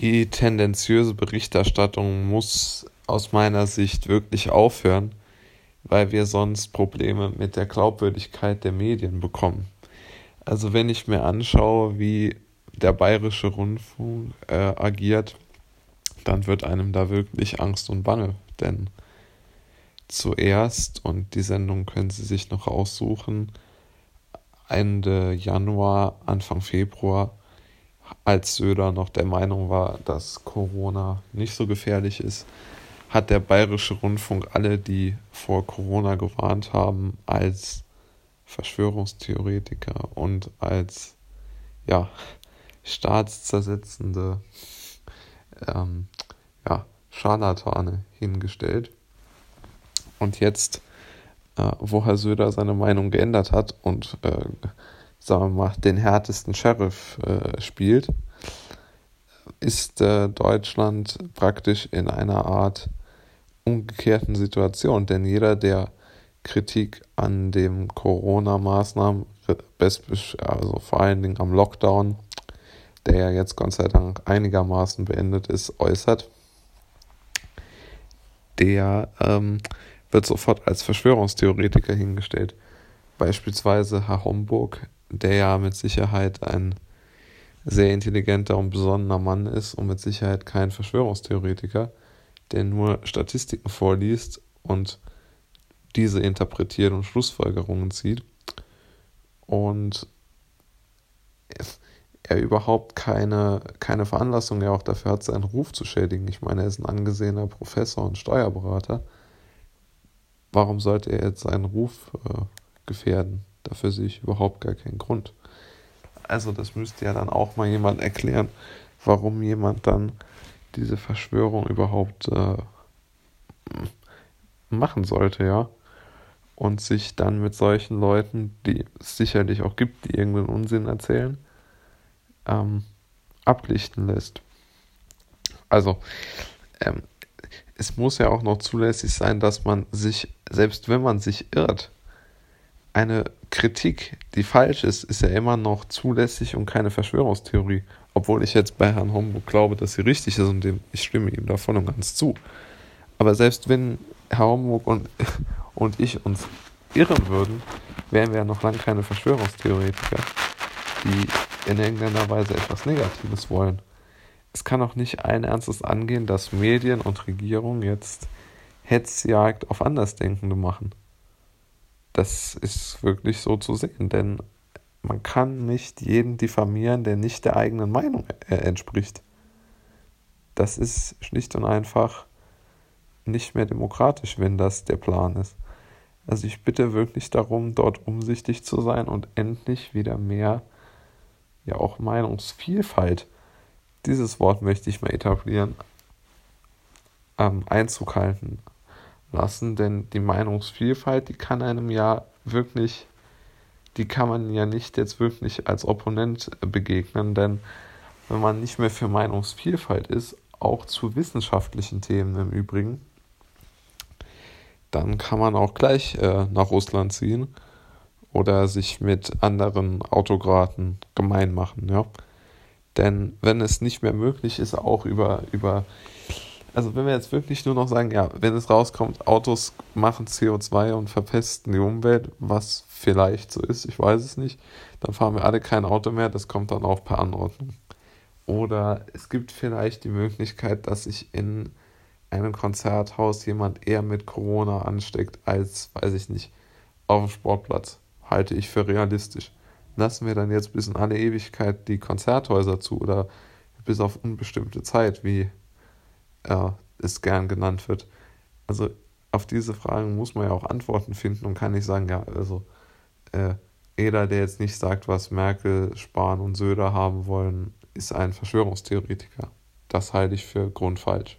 Die tendenziöse Berichterstattung muss aus meiner Sicht wirklich aufhören, weil wir sonst Probleme mit der Glaubwürdigkeit der Medien bekommen. Also wenn ich mir anschaue, wie der bayerische Rundfunk äh, agiert, dann wird einem da wirklich Angst und Bange. Denn zuerst, und die Sendung können Sie sich noch aussuchen, Ende Januar, Anfang Februar, als Söder noch der Meinung war, dass Corona nicht so gefährlich ist, hat der bayerische Rundfunk alle, die vor Corona gewarnt haben, als Verschwörungstheoretiker und als ja, staatszersetzende ähm, ja, Scharlatane hingestellt. Und jetzt, äh, wo Herr Söder seine Meinung geändert hat und, äh, sagen wir mal, den härtesten Sheriff äh, spielt, ist äh, Deutschland praktisch in einer Art umgekehrten Situation. Denn jeder, der Kritik an den Corona-Maßnahmen, also vor allen Dingen am Lockdown, der ja jetzt Gott sei Dank einigermaßen beendet ist, äußert, der ähm, wird sofort als Verschwörungstheoretiker hingestellt. Beispielsweise Herr Homburg, der ja mit Sicherheit ein sehr intelligenter und besonnener Mann ist und mit Sicherheit kein Verschwörungstheoretiker, der nur Statistiken vorliest und diese interpretiert und Schlussfolgerungen zieht. Und er überhaupt keine, keine Veranlassung ja auch dafür hat, seinen Ruf zu schädigen. Ich meine, er ist ein angesehener Professor und Steuerberater. Warum sollte er jetzt seinen Ruf äh, gefährden? Dafür sehe ich überhaupt gar keinen Grund. Also das müsste ja dann auch mal jemand erklären, warum jemand dann diese Verschwörung überhaupt äh, machen sollte, ja. Und sich dann mit solchen Leuten, die es sicherlich auch gibt, die irgendeinen Unsinn erzählen, ähm, ablichten lässt. Also, ähm, es muss ja auch noch zulässig sein, dass man sich, selbst wenn man sich irrt, eine Kritik, die falsch ist, ist ja immer noch zulässig und keine Verschwörungstheorie. Obwohl ich jetzt bei Herrn Homburg glaube, dass sie richtig ist und dem, ich stimme ihm da voll und ganz zu. Aber selbst wenn Herr Homburg und, und ich uns irren würden, wären wir ja noch lange keine Verschwörungstheoretiker, die in irgendeiner Weise etwas Negatives wollen. Es kann auch nicht allen Ernstes angehen, dass Medien und Regierung jetzt Hetzjagd auf Andersdenkende machen. Das ist wirklich so zu sehen, denn man kann nicht jeden diffamieren, der nicht der eigenen Meinung äh, entspricht. Das ist schlicht und einfach nicht mehr demokratisch, wenn das der Plan ist. Also ich bitte wirklich darum, dort umsichtig zu sein und endlich wieder mehr, ja auch Meinungsvielfalt, dieses Wort möchte ich mal etablieren, ähm, Einzug halten lassen, denn die Meinungsvielfalt, die kann einem ja wirklich die kann man ja nicht jetzt wirklich als Opponent begegnen, denn wenn man nicht mehr für Meinungsvielfalt ist, auch zu wissenschaftlichen Themen im Übrigen, dann kann man auch gleich äh, nach Russland ziehen oder sich mit anderen Autokraten gemein machen, ja. Denn wenn es nicht mehr möglich ist, auch über, über also wenn wir jetzt wirklich nur noch sagen, ja, wenn es rauskommt, Autos machen CO2 und verpesten die Umwelt, was vielleicht so ist, ich weiß es nicht, dann fahren wir alle kein Auto mehr, das kommt dann auch per Anordnung. Oder es gibt vielleicht die Möglichkeit, dass sich in einem Konzerthaus jemand eher mit Corona ansteckt als, weiß ich nicht, auf dem Sportplatz. Halte ich für realistisch. Lassen wir dann jetzt bis in alle Ewigkeit die Konzerthäuser zu oder bis auf unbestimmte Zeit, wie äh, es gern genannt wird. Also auf diese Fragen muss man ja auch Antworten finden und kann nicht sagen, ja, also äh, jeder, der jetzt nicht sagt, was Merkel, Spahn und Söder haben wollen, ist ein Verschwörungstheoretiker. Das halte ich für grundfalsch.